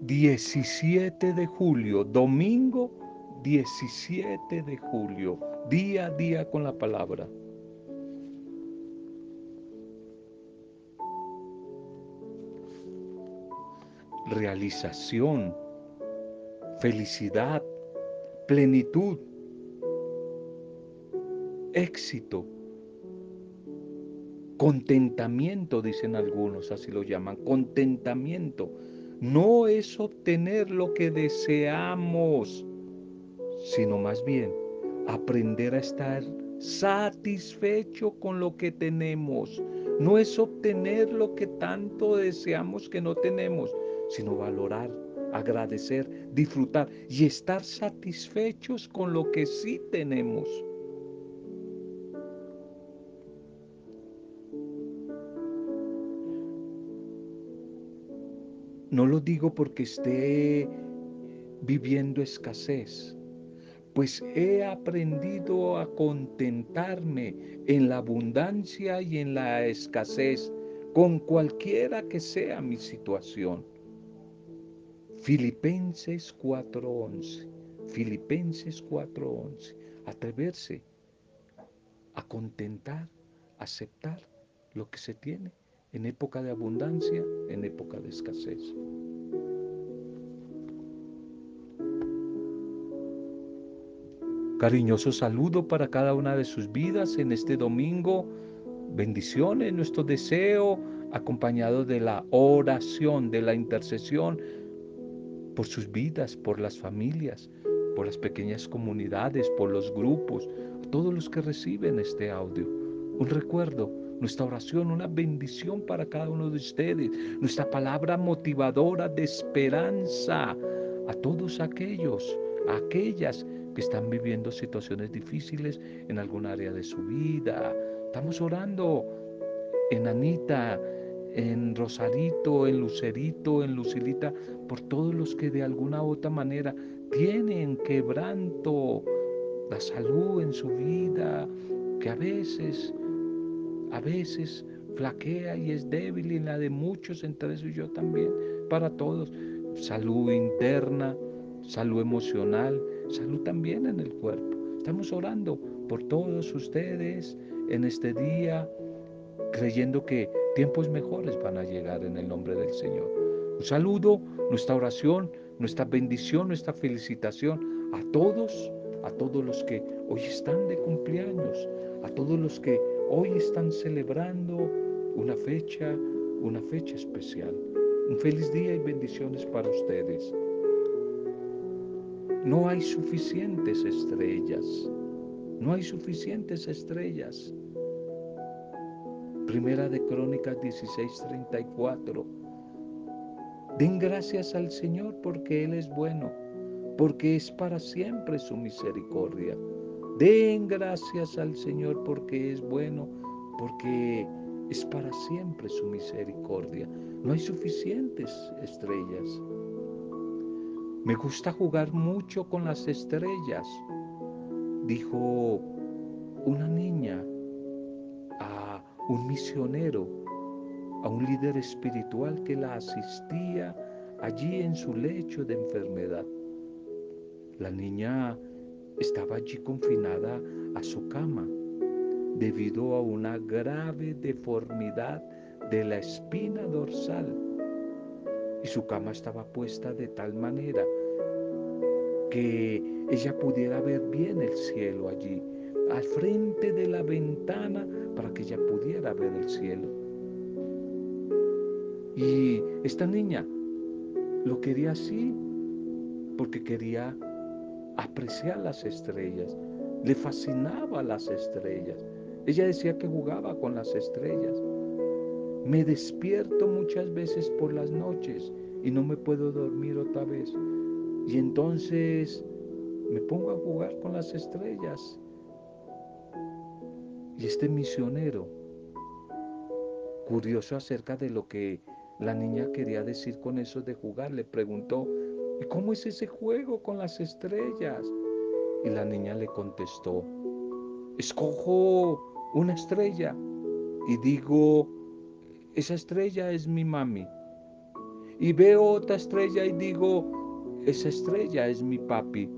17 de julio, domingo 17 de julio, día a día con la palabra. Realización, felicidad, plenitud, éxito, contentamiento, dicen algunos, así lo llaman, contentamiento. No es obtener lo que deseamos, sino más bien aprender a estar satisfecho con lo que tenemos. No es obtener lo que tanto deseamos que no tenemos, sino valorar, agradecer, disfrutar y estar satisfechos con lo que sí tenemos. No lo digo porque esté viviendo escasez, pues he aprendido a contentarme en la abundancia y en la escasez, con cualquiera que sea mi situación. Filipenses 4:11, Filipenses 4:11, atreverse a contentar, aceptar lo que se tiene en época de abundancia, en época de escasez. Cariñoso saludo para cada una de sus vidas en este domingo. Bendiciones, nuestro deseo, acompañado de la oración, de la intercesión por sus vidas, por las familias, por las pequeñas comunidades, por los grupos, todos los que reciben este audio. Un recuerdo nuestra oración, una bendición para cada uno de ustedes, nuestra palabra motivadora de esperanza a todos aquellos, a aquellas que están viviendo situaciones difíciles en algún área de su vida. Estamos orando en Anita, en Rosarito, en Lucerito, en Lucilita, por todos los que de alguna u otra manera tienen quebranto, la salud en su vida, que a veces a veces flaquea y es débil y en la de muchos, entre eso yo también, para todos. Salud interna, salud emocional, salud también en el cuerpo. Estamos orando por todos ustedes en este día, creyendo que tiempos mejores van a llegar en el nombre del Señor. Un saludo, nuestra oración, nuestra bendición, nuestra felicitación a todos, a todos los que hoy están de cumpleaños, a todos los que hoy están celebrando una fecha, una fecha especial. Un feliz día y bendiciones para ustedes. No hay suficientes estrellas. No hay suficientes estrellas. Primera de Crónicas 16:34. Den gracias al Señor porque Él es bueno, porque es para siempre su misericordia. Den gracias al Señor porque es bueno, porque es para siempre su misericordia. No hay suficientes estrellas. Me gusta jugar mucho con las estrellas, dijo una niña a un misionero, a un líder espiritual que la asistía allí en su lecho de enfermedad. La niña estaba allí confinada a su cama debido a una grave deformidad de la espina dorsal. Y su cama estaba puesta de tal manera que ella pudiera ver bien el cielo allí, al frente de la ventana, para que ella pudiera ver el cielo. Y esta niña lo quería así porque quería apreciar las estrellas, le fascinaba las estrellas. Ella decía que jugaba con las estrellas. Me despierto muchas veces por las noches y no me puedo dormir otra vez. Y entonces me pongo a jugar con las estrellas. Y este misionero, curioso acerca de lo que la niña quería decir con eso de jugar, le preguntó, ¿Y cómo es ese juego con las estrellas? Y la niña le contestó, escojo una estrella y digo, esa estrella es mi mami. y veo otra estrella y digo, esa estrella es mi papi.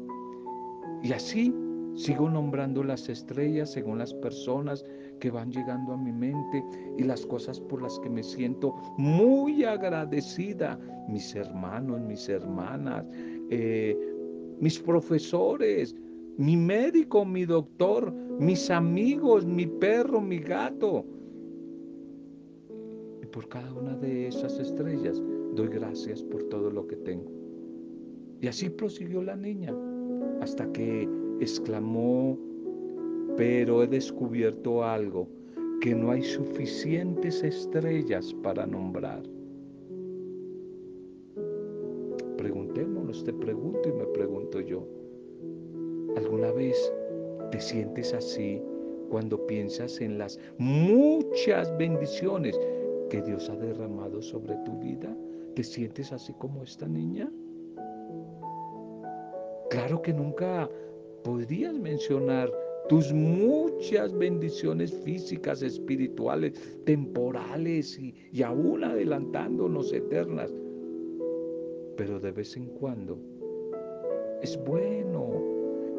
Y así sigo nombrando las estrellas según las personas que van llegando a mi mente y las cosas por las que me siento muy agradecida. Mis hermanos, mis hermanas, eh, mis profesores, mi médico, mi doctor, mis amigos, mi perro, mi gato. Y por cada una de esas estrellas doy gracias por todo lo que tengo. Y así prosiguió la niña hasta que exclamó pero he descubierto algo, que no hay suficientes estrellas para nombrar. Preguntémonos, te pregunto y me pregunto yo, ¿alguna vez te sientes así cuando piensas en las muchas bendiciones que Dios ha derramado sobre tu vida? ¿Te sientes así como esta niña? Claro que nunca podrías mencionar tus muchas bendiciones físicas, espirituales, temporales y, y aún adelantándonos eternas. Pero de vez en cuando es bueno,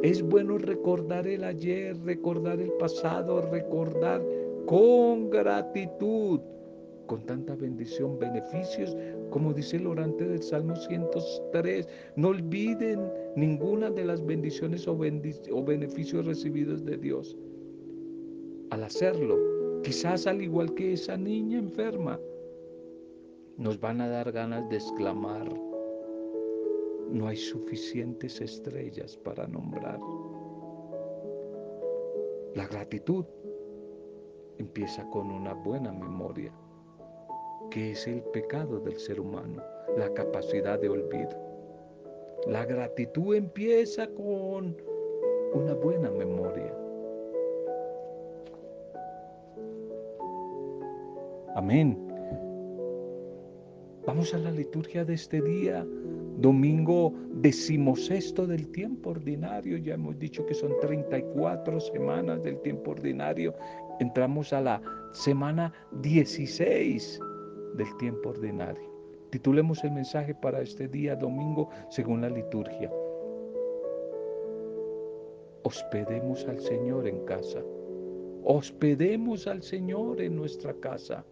es bueno recordar el ayer, recordar el pasado, recordar con gratitud con tanta bendición, beneficios, como dice el orante del Salmo 103. No olviden ninguna de las bendiciones o, o beneficios recibidos de Dios. Al hacerlo, quizás al igual que esa niña enferma, nos van a dar ganas de exclamar, no hay suficientes estrellas para nombrar. La gratitud empieza con una buena memoria que es el pecado del ser humano, la capacidad de olvido. La gratitud empieza con una buena memoria. Amén. Vamos a la liturgia de este día, domingo decimosexto del tiempo ordinario. Ya hemos dicho que son 34 semanas del tiempo ordinario. Entramos a la semana 16 del tiempo ordinario. Titulemos el mensaje para este día domingo según la liturgia. Hospedemos al Señor en casa. Hospedemos al Señor en nuestra casa.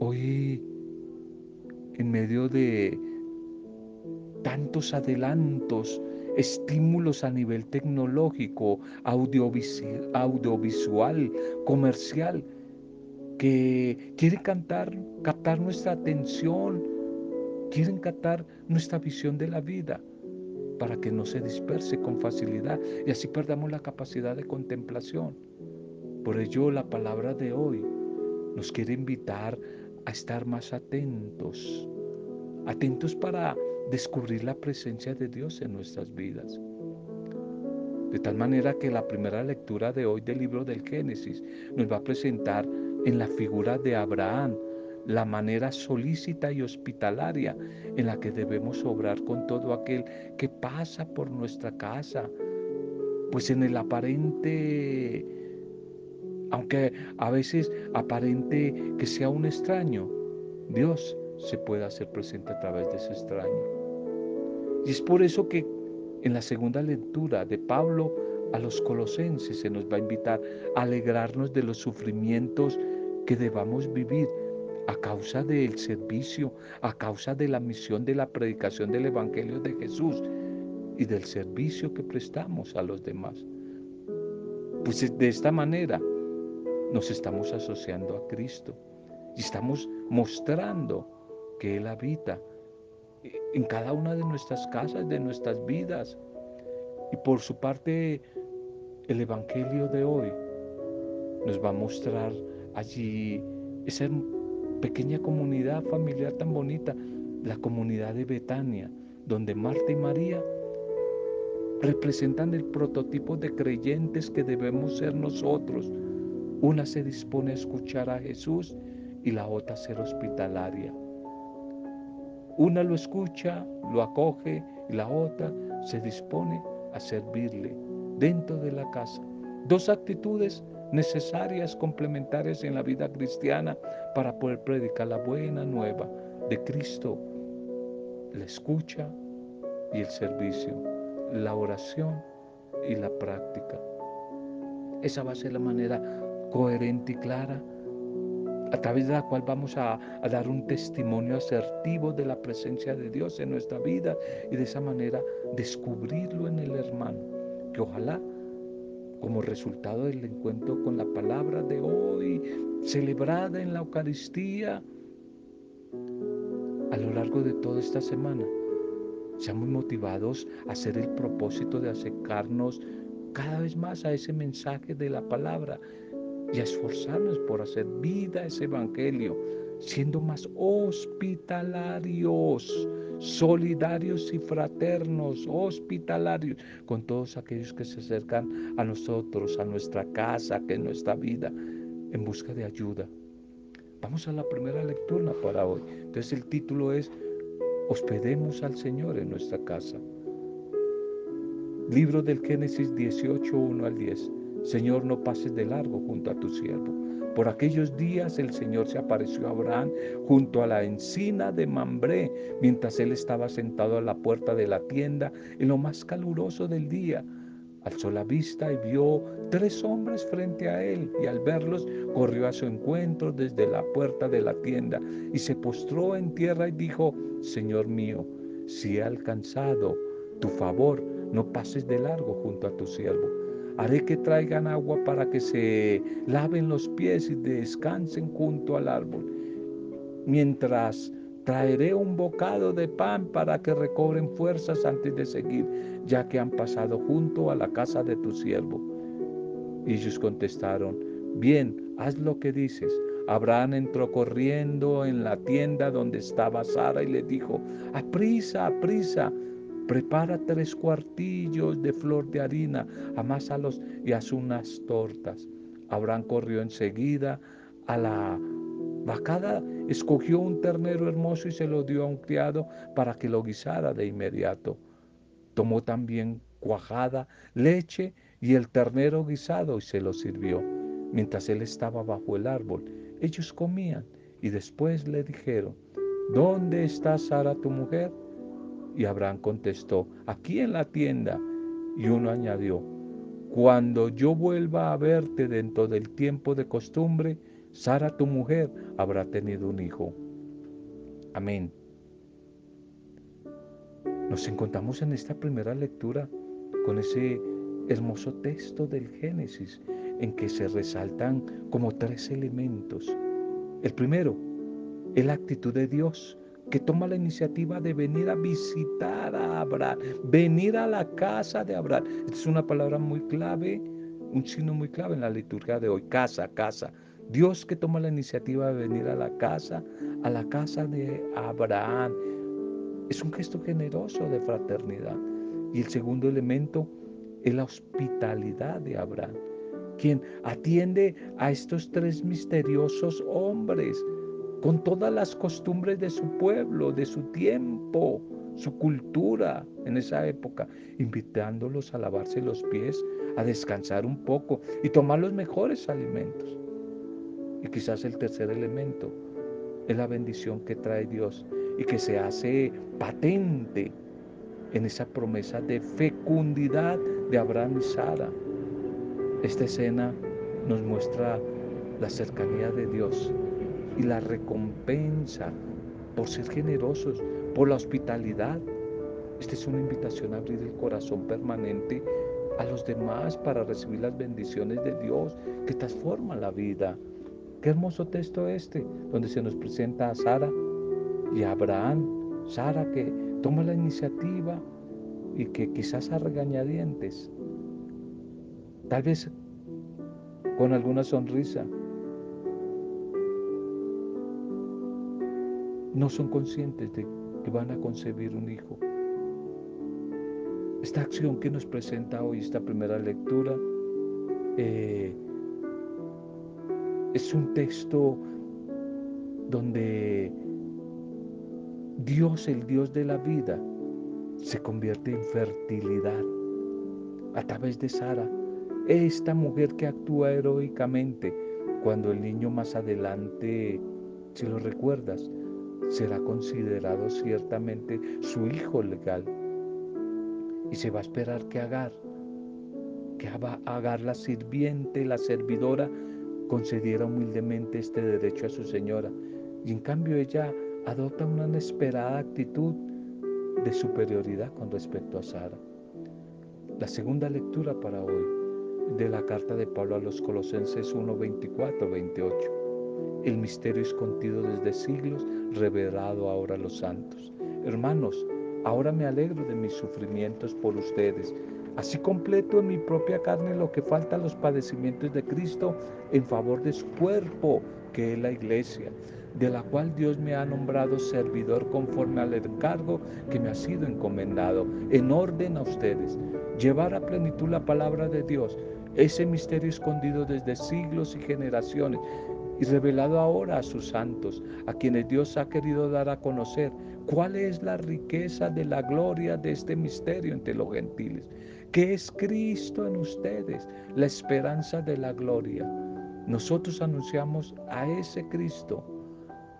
Hoy, en medio de tantos adelantos, estímulos a nivel tecnológico, audiovisual, comercial, que quieren cantar, captar nuestra atención, quieren captar nuestra visión de la vida para que no se disperse con facilidad y así perdamos la capacidad de contemplación. Por ello la palabra de hoy nos quiere invitar a estar más atentos, atentos para descubrir la presencia de Dios en nuestras vidas. De tal manera que la primera lectura de hoy del libro del Génesis nos va a presentar en la figura de Abraham, la manera solícita y hospitalaria en la que debemos obrar con todo aquel que pasa por nuestra casa, pues en el aparente, aunque a veces aparente que sea un extraño, Dios se puede hacer presente a través de ese extraño. Y es por eso que en la segunda lectura de Pablo a los colosenses se nos va a invitar a alegrarnos de los sufrimientos que debamos vivir a causa del servicio, a causa de la misión de la predicación del Evangelio de Jesús y del servicio que prestamos a los demás. Pues de esta manera nos estamos asociando a Cristo y estamos mostrando que Él habita en cada una de nuestras casas, de nuestras vidas. Y por su parte, el Evangelio de hoy nos va a mostrar allí esa pequeña comunidad familiar tan bonita, la comunidad de Betania, donde Marta y María representan el prototipo de creyentes que debemos ser nosotros. Una se dispone a escuchar a Jesús y la otra a ser hospitalaria. Una lo escucha, lo acoge y la otra se dispone a servirle dentro de la casa. Dos actitudes necesarias, complementarias en la vida cristiana para poder predicar la buena nueva de Cristo, la escucha y el servicio, la oración y la práctica. Esa va a ser la manera coherente y clara a través de la cual vamos a, dar un testimonio asertivo de la presencia de Dios en nuestra vida y de esa manera descubrirlo en el hermano, que ojalá como resultado del encuentro con la palabra de hoy, celebrada en la Eucaristía, a lo largo de toda esta semana, seamos motivados a hacer el propósito de acercarnos cada vez más a ese mensaje de la palabra y a esforzarnos por hacer vida ese evangelio, siendo más hospitalarios, solidarios y fraternos, hospitalarios con todos aquellos que se acercan a nosotros, a nuestra casa, que es nuestra vida, en busca de ayuda. Vamos a la primera lectura para hoy. Entonces el título es Hospedemos al Señor en nuestra casa. Libro del Génesis 18, 1 al 10. Señor, no pases de largo junto a tu siervo. Por aquellos días el Señor se apareció a Abraham junto a la encina de Mambré, mientras él estaba sentado a la puerta de la tienda en lo más caluroso del día. Alzó la vista y vio tres hombres frente a él, y al verlos corrió a su encuentro desde la puerta de la tienda y se postró en tierra y dijo, Señor mío, si he alcanzado tu favor, no pases de largo junto a tu siervo. Haré que traigan agua para que se laven los pies y descansen junto al árbol. Mientras traeré un bocado de pan para que recobren fuerzas antes de seguir, ya que han pasado junto a la casa de tu siervo. Y ellos contestaron, bien, haz lo que dices. Abraham entró corriendo en la tienda donde estaba Sara y le dijo, aprisa, aprisa, Prepara tres cuartillos de flor de harina, amásalos y haz unas tortas. Abraham corrió enseguida a la vacada, escogió un ternero hermoso y se lo dio a un criado para que lo guisara de inmediato. Tomó también cuajada, leche y el ternero guisado y se lo sirvió. Mientras él estaba bajo el árbol, ellos comían y después le dijeron, ¿dónde está Sara tu mujer? Y Abraham contestó, aquí en la tienda. Y uno añadió, cuando yo vuelva a verte dentro del tiempo de costumbre, Sara tu mujer habrá tenido un hijo. Amén. Nos encontramos en esta primera lectura con ese hermoso texto del Génesis en que se resaltan como tres elementos. El primero es la actitud de Dios que toma la iniciativa de venir a visitar a Abraham, venir a la casa de Abraham. Esta es una palabra muy clave, un signo muy clave en la liturgia de hoy, casa, casa. Dios que toma la iniciativa de venir a la casa, a la casa de Abraham. Es un gesto generoso de fraternidad. Y el segundo elemento es la hospitalidad de Abraham, quien atiende a estos tres misteriosos hombres con todas las costumbres de su pueblo, de su tiempo, su cultura en esa época, invitándolos a lavarse los pies, a descansar un poco y tomar los mejores alimentos. Y quizás el tercer elemento es la bendición que trae Dios y que se hace patente en esa promesa de fecundidad de Abraham y Sara. Esta escena nos muestra la cercanía de Dios y la recompensa por ser generosos, por la hospitalidad. Esta es una invitación a abrir el corazón permanente a los demás para recibir las bendiciones de Dios que transforman la vida. Qué hermoso texto este, donde se nos presenta a Sara y a Abraham. Sara que toma la iniciativa y que quizás a regañadientes, tal vez con alguna sonrisa, no son conscientes de que van a concebir un hijo. Esta acción que nos presenta hoy esta primera lectura eh, es un texto donde Dios, el Dios de la vida, se convierte en fertilidad a través de Sara, esta mujer que actúa heroicamente cuando el niño más adelante, si lo recuerdas, será considerado ciertamente su hijo legal. Y se va a esperar que Agar, que Agar la sirviente, la servidora, concediera humildemente este derecho a su señora. Y en cambio ella adopta una inesperada actitud de superioridad con respecto a Sara. La segunda lectura para hoy de la carta de Pablo a los Colosenses 1, 24, 28. El misterio escondido desde siglos, revelado ahora a los santos. Hermanos, ahora me alegro de mis sufrimientos por ustedes. Así completo en mi propia carne lo que falta a los padecimientos de Cristo en favor de su cuerpo, que es la iglesia de la cual Dios me ha nombrado servidor conforme al encargo que me ha sido encomendado, en orden a ustedes, llevar a plenitud la palabra de Dios, ese misterio escondido desde siglos y generaciones y revelado ahora a sus santos, a quienes Dios ha querido dar a conocer cuál es la riqueza de la gloria de este misterio entre los gentiles, que es Cristo en ustedes, la esperanza de la gloria. Nosotros anunciamos a ese Cristo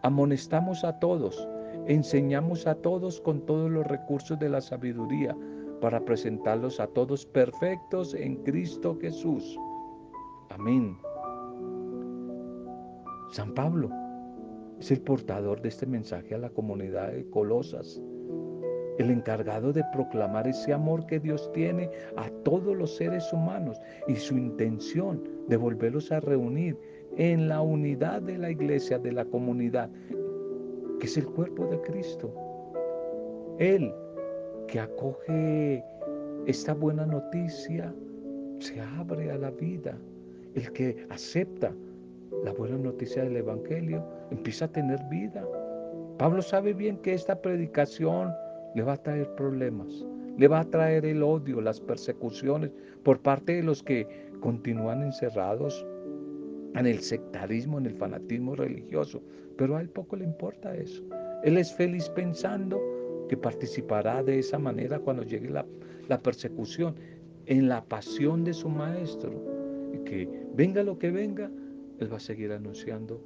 Amonestamos a todos, enseñamos a todos con todos los recursos de la sabiduría para presentarlos a todos perfectos en Cristo Jesús. Amén. San Pablo es el portador de este mensaje a la comunidad de Colosas, el encargado de proclamar ese amor que Dios tiene a todos los seres humanos y su intención de volverlos a reunir en la unidad de la iglesia, de la comunidad, que es el cuerpo de Cristo. Él que acoge esta buena noticia, se abre a la vida. El que acepta la buena noticia del Evangelio, empieza a tener vida. Pablo sabe bien que esta predicación le va a traer problemas, le va a traer el odio, las persecuciones por parte de los que continúan encerrados en el sectarismo, en el fanatismo religioso, pero a él poco le importa eso. Él es feliz pensando que participará de esa manera cuando llegue la, la persecución, en la pasión de su maestro, y que venga lo que venga, él va a seguir anunciando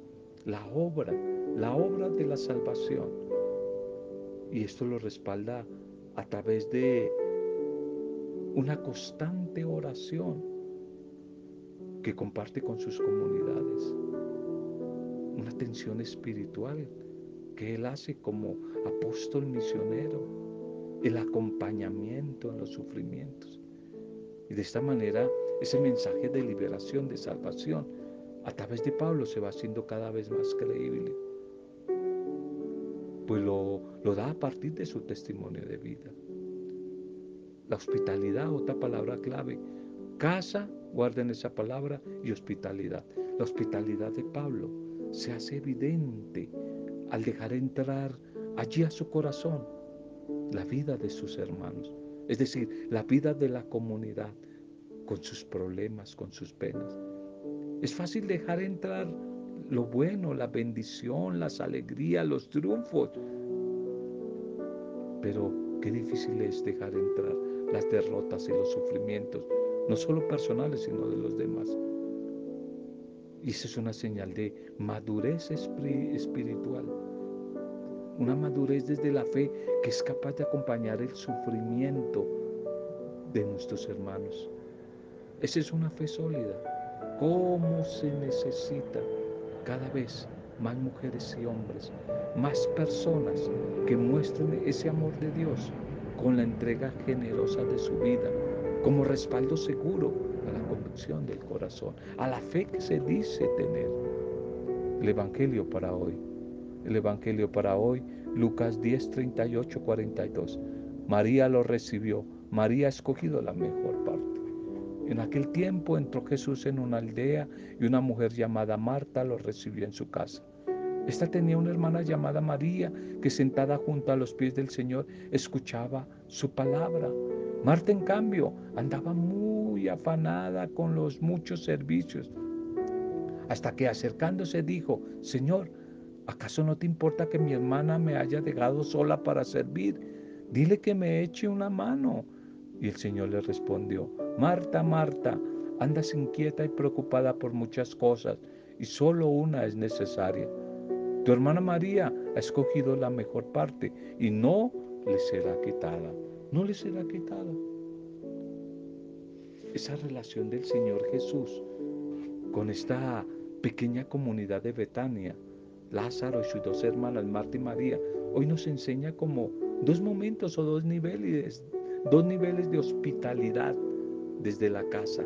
la obra, la obra de la salvación. Y esto lo respalda a través de una constante oración que comparte con sus comunidades. Una tensión espiritual que él hace como apóstol misionero, el acompañamiento en los sufrimientos. Y de esta manera ese mensaje de liberación, de salvación, a través de Pablo se va haciendo cada vez más creíble. Pues lo, lo da a partir de su testimonio de vida. La hospitalidad, otra palabra clave, casa Guarden esa palabra y hospitalidad. La hospitalidad de Pablo se hace evidente al dejar entrar allí a su corazón la vida de sus hermanos, es decir, la vida de la comunidad con sus problemas, con sus penas. Es fácil dejar entrar lo bueno, la bendición, las alegrías, los triunfos, pero qué difícil es dejar entrar las derrotas y los sufrimientos no solo personales, sino de los demás. Y eso es una señal de madurez espiritual, una madurez desde la fe que es capaz de acompañar el sufrimiento de nuestros hermanos. Esa es una fe sólida. ¿Cómo se necesita cada vez más mujeres y hombres, más personas que muestren ese amor de Dios con la entrega generosa de su vida, como respaldo seguro a la convicción del corazón, a la fe que se dice tener. El Evangelio para hoy. El Evangelio para hoy, Lucas 10, 38, 42. María lo recibió. María ha escogido la mejor parte. En aquel tiempo entró Jesús en una aldea y una mujer llamada Marta lo recibió en su casa. Esta tenía una hermana llamada María que sentada junto a los pies del Señor escuchaba su palabra. Marta, en cambio, andaba muy afanada con los muchos servicios, hasta que acercándose dijo, Señor, ¿acaso no te importa que mi hermana me haya dejado sola para servir? Dile que me eche una mano. Y el Señor le respondió, Marta, Marta, Andas inquieta y preocupada por muchas cosas y solo una es necesaria. Tu hermana María ha escogido la mejor parte y no le será quitada. No le será quitada. Esa relación del Señor Jesús con esta pequeña comunidad de Betania, Lázaro y sus dos hermanas, Marta y María, hoy nos enseña como dos momentos o dos niveles, dos niveles de hospitalidad desde la casa.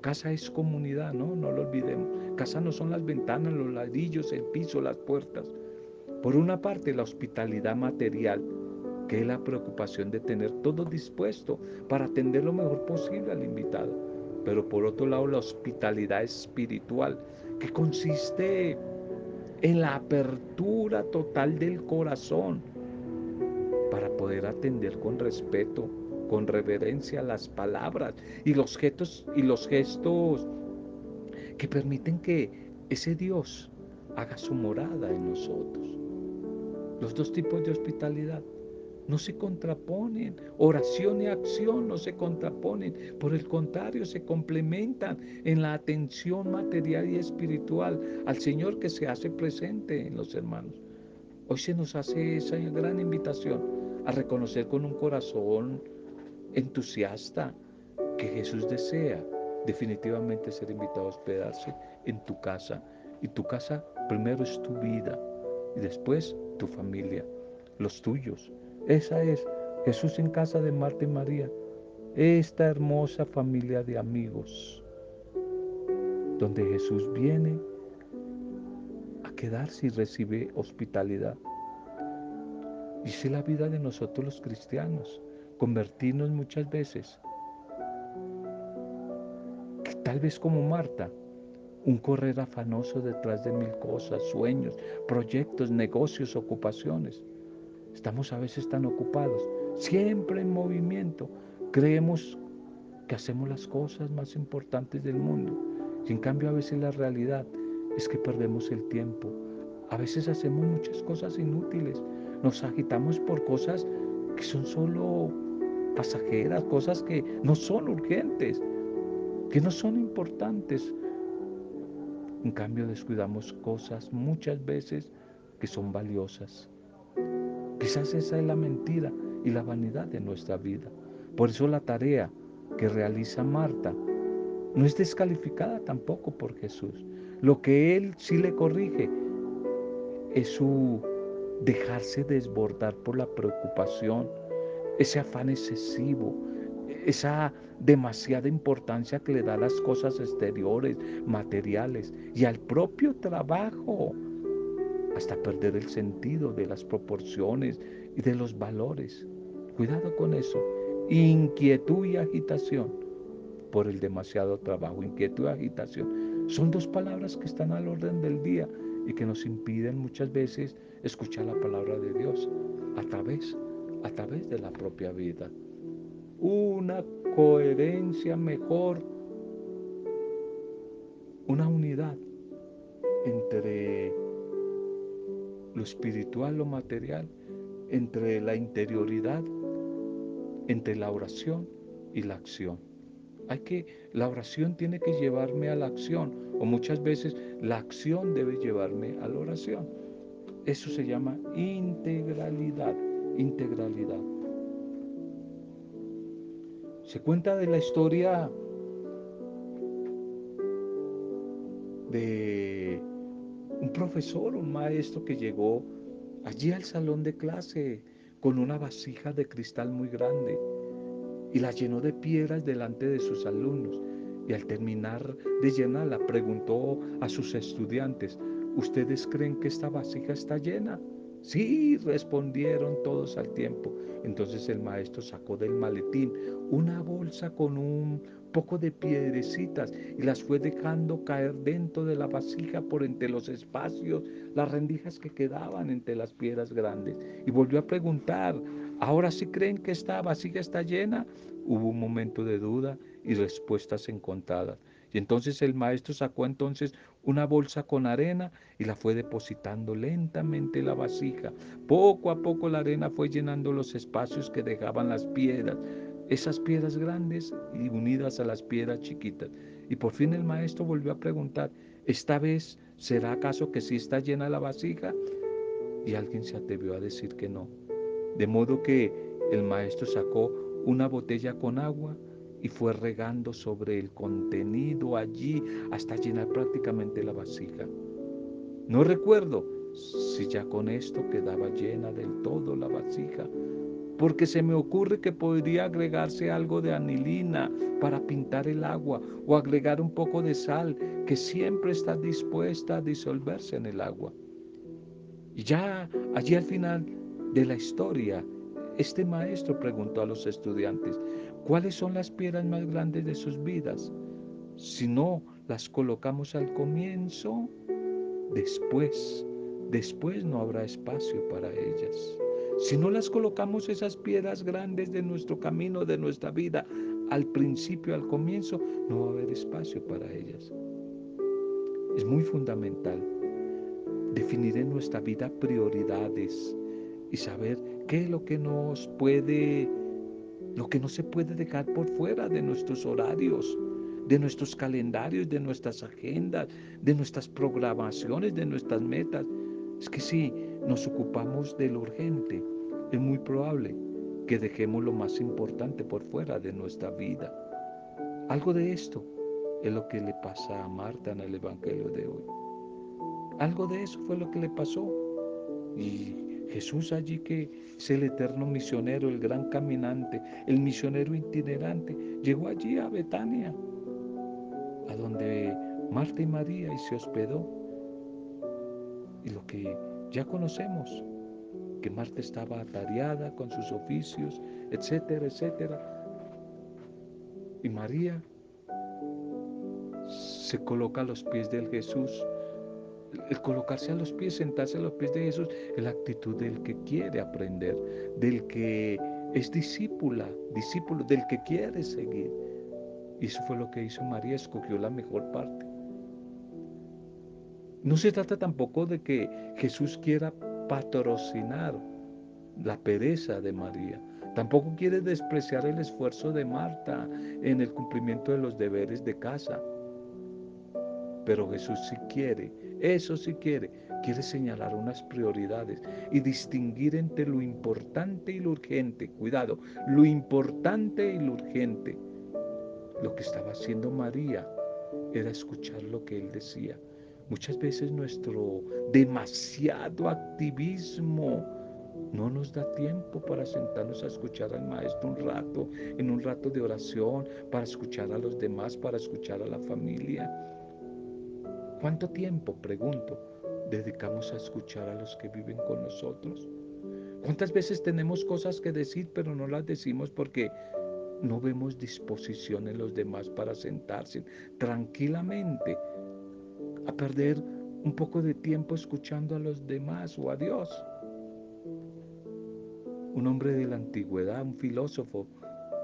Casa es comunidad, ¿no? No lo olvidemos. Casa no son las ventanas, los ladrillos, el piso, las puertas. Por una parte, la hospitalidad material, que es la preocupación de tener todo dispuesto para atender lo mejor posible al invitado. Pero por otro lado, la hospitalidad espiritual, que consiste en la apertura total del corazón para poder atender con respeto, con reverencia las palabras y los gestos y los gestos que permiten que ese Dios haga su morada en nosotros. Los dos tipos de hospitalidad no se contraponen. Oración y acción no se contraponen. Por el contrario, se complementan en la atención material y espiritual al Señor que se hace presente en los hermanos. Hoy se nos hace esa gran invitación a reconocer con un corazón entusiasta que Jesús desea definitivamente ser invitado a hospedarse en tu casa. Y tu casa primero es tu vida y después tu familia, los tuyos. Esa es Jesús en casa de Marta y María, esta hermosa familia de amigos, donde Jesús viene a quedarse y recibe hospitalidad. Y es la vida de nosotros los cristianos, convertirnos muchas veces, que tal vez como Marta, un correr afanoso detrás de mil cosas, sueños, proyectos, negocios, ocupaciones. Estamos a veces tan ocupados, siempre en movimiento. Creemos que hacemos las cosas más importantes del mundo. Y en cambio a veces la realidad es que perdemos el tiempo. A veces hacemos muchas cosas inútiles. Nos agitamos por cosas que son solo pasajeras, cosas que no son urgentes, que no son importantes. En cambio descuidamos cosas muchas veces que son valiosas. Quizás esa es la mentira y la vanidad de nuestra vida. Por eso la tarea que realiza Marta no es descalificada tampoco por Jesús. Lo que Él sí le corrige es su dejarse desbordar por la preocupación, ese afán excesivo, esa demasiada importancia que le da a las cosas exteriores, materiales y al propio trabajo hasta perder el sentido de las proporciones y de los valores. Cuidado con eso. Inquietud y agitación por el demasiado trabajo. Inquietud y agitación. Son dos palabras que están al orden del día y que nos impiden muchas veces escuchar la palabra de Dios a través, a través de la propia vida. Una coherencia mejor, una unidad entre lo espiritual, lo material, entre la interioridad, entre la oración y la acción. Hay que, la oración tiene que llevarme a la acción, o muchas veces la acción debe llevarme a la oración. Eso se llama integralidad, integralidad. Se cuenta de la historia de un profesor, un maestro que llegó allí al salón de clase con una vasija de cristal muy grande y la llenó de piedras delante de sus alumnos. Y al terminar de llenarla preguntó a sus estudiantes, ¿ustedes creen que esta vasija está llena? Sí, respondieron todos al tiempo. Entonces el maestro sacó del maletín una bolsa con un poco de piedrecitas y las fue dejando caer dentro de la vasija por entre los espacios, las rendijas que quedaban entre las piedras grandes. Y volvió a preguntar, ¿ahora sí creen que esta vasija está llena? Hubo un momento de duda y respuestas encontradas. Y entonces el maestro sacó entonces una bolsa con arena y la fue depositando lentamente en la vasija. Poco a poco la arena fue llenando los espacios que dejaban las piedras esas piedras grandes y unidas a las piedras chiquitas. Y por fin el maestro volvió a preguntar, ¿esta vez será acaso que sí está llena la vasija? Y alguien se atrevió a decir que no. De modo que el maestro sacó una botella con agua y fue regando sobre el contenido allí hasta llenar prácticamente la vasija. No recuerdo si ya con esto quedaba llena del todo la vasija, porque se me ocurre que podría agregarse algo de anilina para pintar el agua o agregar un poco de sal que siempre está dispuesta a disolverse en el agua. Y ya allí al final de la historia, este maestro preguntó a los estudiantes, ¿cuáles son las piedras más grandes de sus vidas? Si no las colocamos al comienzo, después, después no habrá espacio para ellas. Si no las colocamos esas piedras grandes de nuestro camino, de nuestra vida, al principio, al comienzo, no va a haber espacio para ellas. Es muy fundamental definir en nuestra vida prioridades y saber qué es lo que nos puede, lo que no se puede dejar por fuera de nuestros horarios, de nuestros calendarios, de nuestras agendas, de nuestras programaciones, de nuestras metas. Es que si nos ocupamos de lo urgente, es muy probable que dejemos lo más importante por fuera de nuestra vida. Algo de esto es lo que le pasa a Marta en el Evangelio de hoy. Algo de eso fue lo que le pasó. Y Jesús allí que es el eterno misionero, el gran caminante, el misionero itinerante, llegó allí a Betania, a donde Marta y María y se hospedó. Y lo que ya conocemos, que Marta estaba atareada con sus oficios, etcétera, etcétera. Y María se coloca a los pies del Jesús. El colocarse a los pies, sentarse a los pies de Jesús, es la actitud del que quiere aprender, del que es discípula, discípulo, del que quiere seguir. Y eso fue lo que hizo María, escogió la mejor parte. No se trata tampoco de que Jesús quiera patrocinar la pereza de María. Tampoco quiere despreciar el esfuerzo de Marta en el cumplimiento de los deberes de casa. Pero Jesús sí quiere, eso sí quiere, quiere señalar unas prioridades y distinguir entre lo importante y lo urgente. Cuidado, lo importante y lo urgente. Lo que estaba haciendo María era escuchar lo que él decía Muchas veces nuestro demasiado activismo no nos da tiempo para sentarnos a escuchar al maestro un rato, en un rato de oración, para escuchar a los demás, para escuchar a la familia. ¿Cuánto tiempo, pregunto, dedicamos a escuchar a los que viven con nosotros? ¿Cuántas veces tenemos cosas que decir pero no las decimos porque no vemos disposición en los demás para sentarse tranquilamente a perder un poco de tiempo escuchando a los demás o a Dios. Un hombre de la antigüedad, un filósofo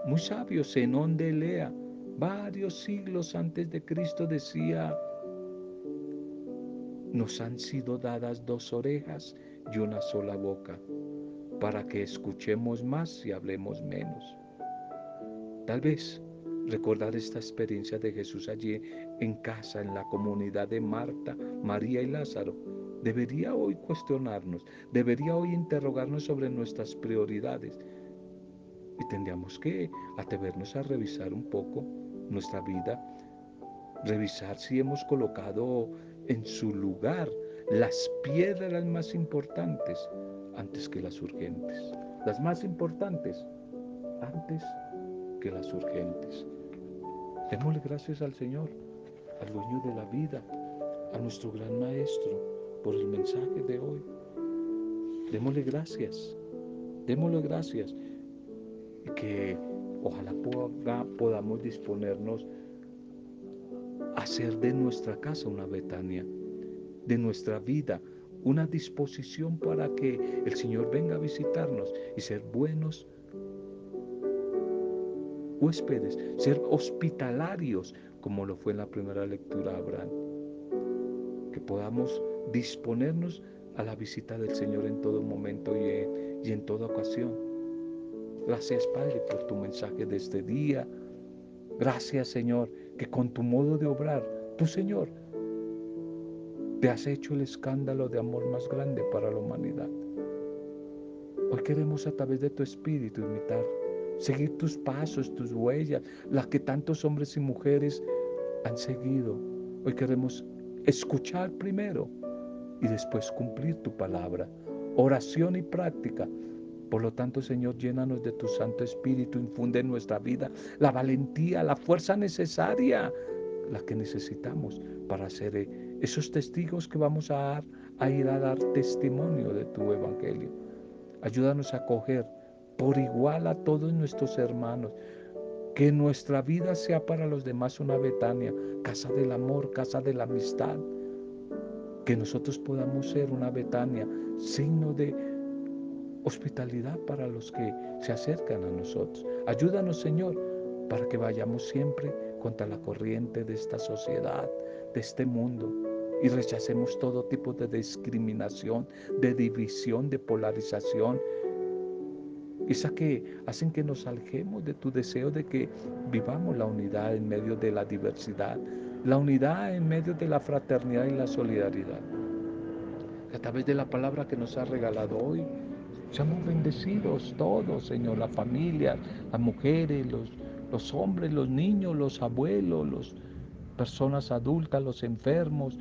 muy sabio, Zenón de Elea, varios siglos antes de Cristo decía, nos han sido dadas dos orejas y una sola boca, para que escuchemos más y hablemos menos. Tal vez recordar esta experiencia de Jesús allí en casa, en la comunidad de Marta, María y Lázaro, debería hoy cuestionarnos, debería hoy interrogarnos sobre nuestras prioridades. Y tendríamos que atrevernos a revisar un poco nuestra vida, revisar si hemos colocado en su lugar las piedras más importantes antes que las urgentes. Las más importantes antes que las urgentes. Démosle gracias al Señor, al dueño de la vida, a nuestro gran Maestro, por el mensaje de hoy. Démosle gracias, démosle gracias que ojalá podamos disponernos hacer de nuestra casa una Betania, de nuestra vida una disposición para que el Señor venga a visitarnos y ser buenos huéspedes, ser hospitalarios, como lo fue en la primera lectura Abraham. Que podamos disponernos a la visita del Señor en todo momento y en, y en toda ocasión. Gracias, Padre, por tu mensaje de este día. Gracias, Señor, que con tu modo de obrar, tú, Señor, te has hecho el escándalo de amor más grande para la humanidad. Hoy queremos a través de tu espíritu imitar, seguir tus pasos, tus huellas, las que tantos hombres y mujeres han seguido. Hoy queremos escuchar primero y después cumplir tu palabra. Oración y práctica. Por lo tanto, Señor, llénanos de tu Santo Espíritu, infunde en nuestra vida la valentía, la fuerza necesaria, la que necesitamos para ser eh, esos testigos que vamos a, a ir a dar testimonio de tu Evangelio. Ayúdanos a acoger por igual a todos nuestros hermanos, que nuestra vida sea para los demás una Betania, casa del amor, casa de la amistad. Que nosotros podamos ser una Betania, signo de hospitalidad para los que se acercan a nosotros. Ayúdanos, Señor, para que vayamos siempre contra la corriente de esta sociedad, de este mundo, y rechacemos todo tipo de discriminación, de división, de polarización, esa que hacen que nos alejemos de tu deseo de que vivamos la unidad en medio de la diversidad, la unidad en medio de la fraternidad y la solidaridad. A través de la palabra que nos ha regalado hoy, seamos bendecidos todos, Señor, la familia, las mujeres, los, los hombres, los niños, los abuelos, las personas adultas, los enfermos.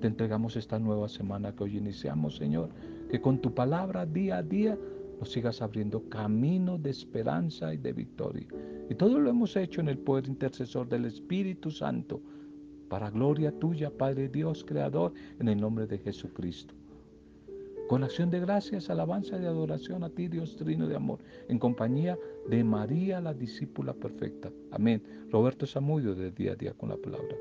Te entregamos esta nueva semana que hoy iniciamos, Señor, que con tu palabra día a día nos sigas abriendo camino de esperanza y de victoria. Y todo lo hemos hecho en el poder intercesor del Espíritu Santo, para gloria tuya, Padre Dios, Creador, en el nombre de Jesucristo. Con acción de gracias, alabanza y adoración a ti, Dios Trino de amor, en compañía de María, la discípula perfecta. Amén. Roberto Samudio, de día a día con la palabra.